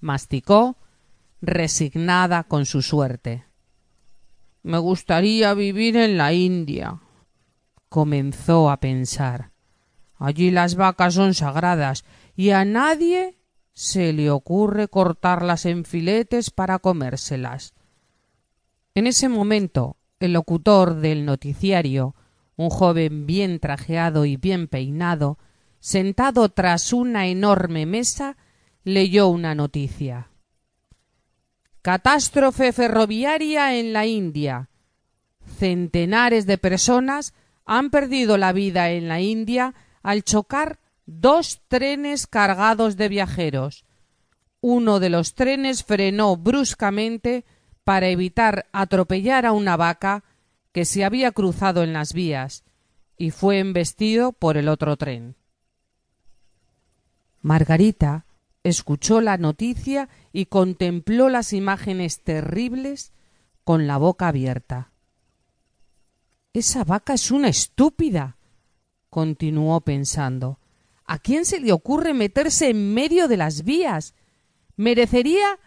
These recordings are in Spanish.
Masticó, resignada con su suerte. Me gustaría vivir en la India. Comenzó a pensar. Allí las vacas son sagradas y a nadie se le ocurre cortarlas en filetes para comérselas. En ese momento, el locutor del noticiario, un joven bien trajeado y bien peinado, sentado tras una enorme mesa, leyó una noticia. Catástrofe ferroviaria en la India. Centenares de personas han perdido la vida en la India al chocar dos trenes cargados de viajeros. Uno de los trenes frenó bruscamente para evitar atropellar a una vaca que se había cruzado en las vías y fue embestido por el otro tren. Margarita escuchó la noticia y contempló las imágenes terribles con la boca abierta. Esa vaca es una estúpida. continuó pensando. ¿A quién se le ocurre meterse en medio de las vías? Merecería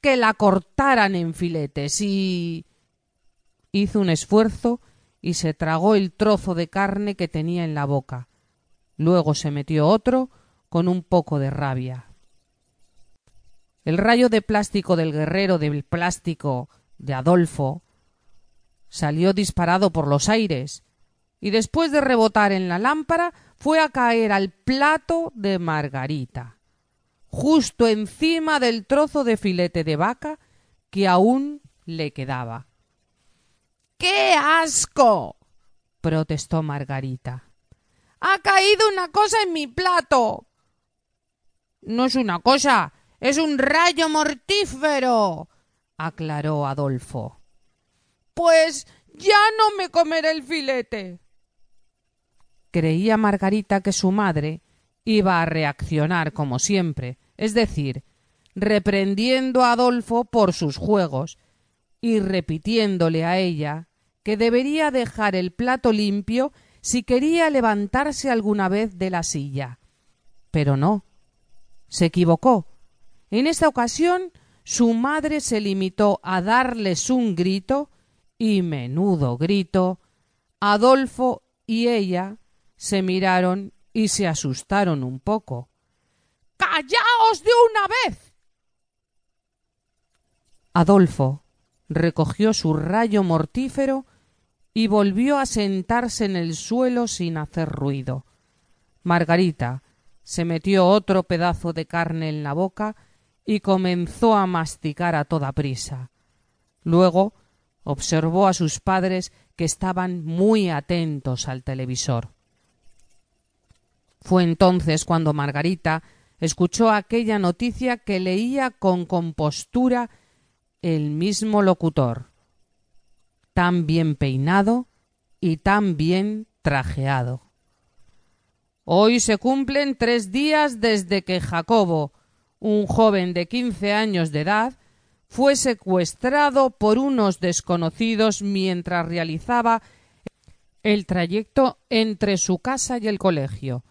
que la cortaran en filetes y. hizo un esfuerzo y se tragó el trozo de carne que tenía en la boca. Luego se metió otro con un poco de rabia. El rayo de plástico del guerrero del plástico de Adolfo salió disparado por los aires y después de rebotar en la lámpara fue a caer al plato de Margarita, justo encima del trozo de filete de vaca que aún le quedaba. ¡Qué asco! protestó Margarita. Ha caído una cosa en mi plato. No es una cosa, es un rayo mortífero, aclaró Adolfo. Pues ya no me comeré el filete. Creía Margarita que su madre iba a reaccionar como siempre, es decir, reprendiendo a Adolfo por sus juegos y repitiéndole a ella que debería dejar el plato limpio si quería levantarse alguna vez de la silla. Pero no. Se equivocó. En esta ocasión su madre se limitó a darles un grito y menudo grito. Adolfo y ella se miraron y se asustaron un poco. ¡Callaos de una vez! Adolfo recogió su rayo mortífero y volvió a sentarse en el suelo sin hacer ruido. Margarita se metió otro pedazo de carne en la boca y comenzó a masticar a toda prisa. Luego observó a sus padres que estaban muy atentos al televisor. Fue entonces cuando Margarita escuchó aquella noticia que leía con compostura el mismo locutor, tan bien peinado y tan bien trajeado. Hoy se cumplen tres días desde que Jacobo, un joven de quince años de edad, fue secuestrado por unos desconocidos mientras realizaba el trayecto entre su casa y el colegio.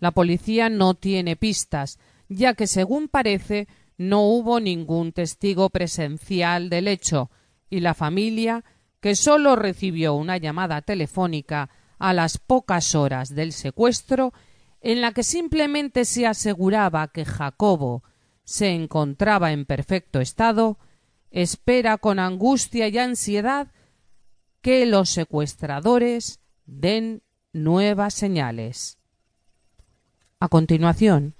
La policía no tiene pistas, ya que según parece no hubo ningún testigo presencial del hecho, y la familia, que sólo recibió una llamada telefónica a las pocas horas del secuestro, en la que simplemente se aseguraba que Jacobo se encontraba en perfecto estado, espera con angustia y ansiedad que los secuestradores den nuevas señales. A continuación,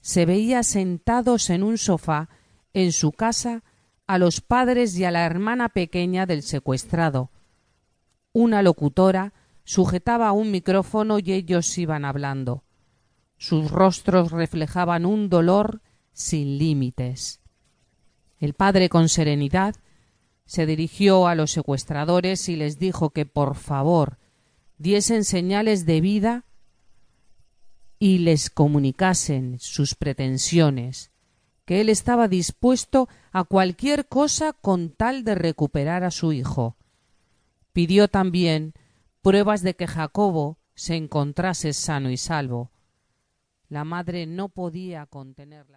se veía sentados en un sofá en su casa a los padres y a la hermana pequeña del secuestrado. Una locutora sujetaba un micrófono y ellos iban hablando. Sus rostros reflejaban un dolor sin límites. El padre con serenidad se dirigió a los secuestradores y les dijo que por favor diesen señales de vida y les comunicasen sus pretensiones, que él estaba dispuesto a cualquier cosa con tal de recuperar a su hijo. Pidió también pruebas de que Jacobo se encontrase sano y salvo. La madre no podía contenerla.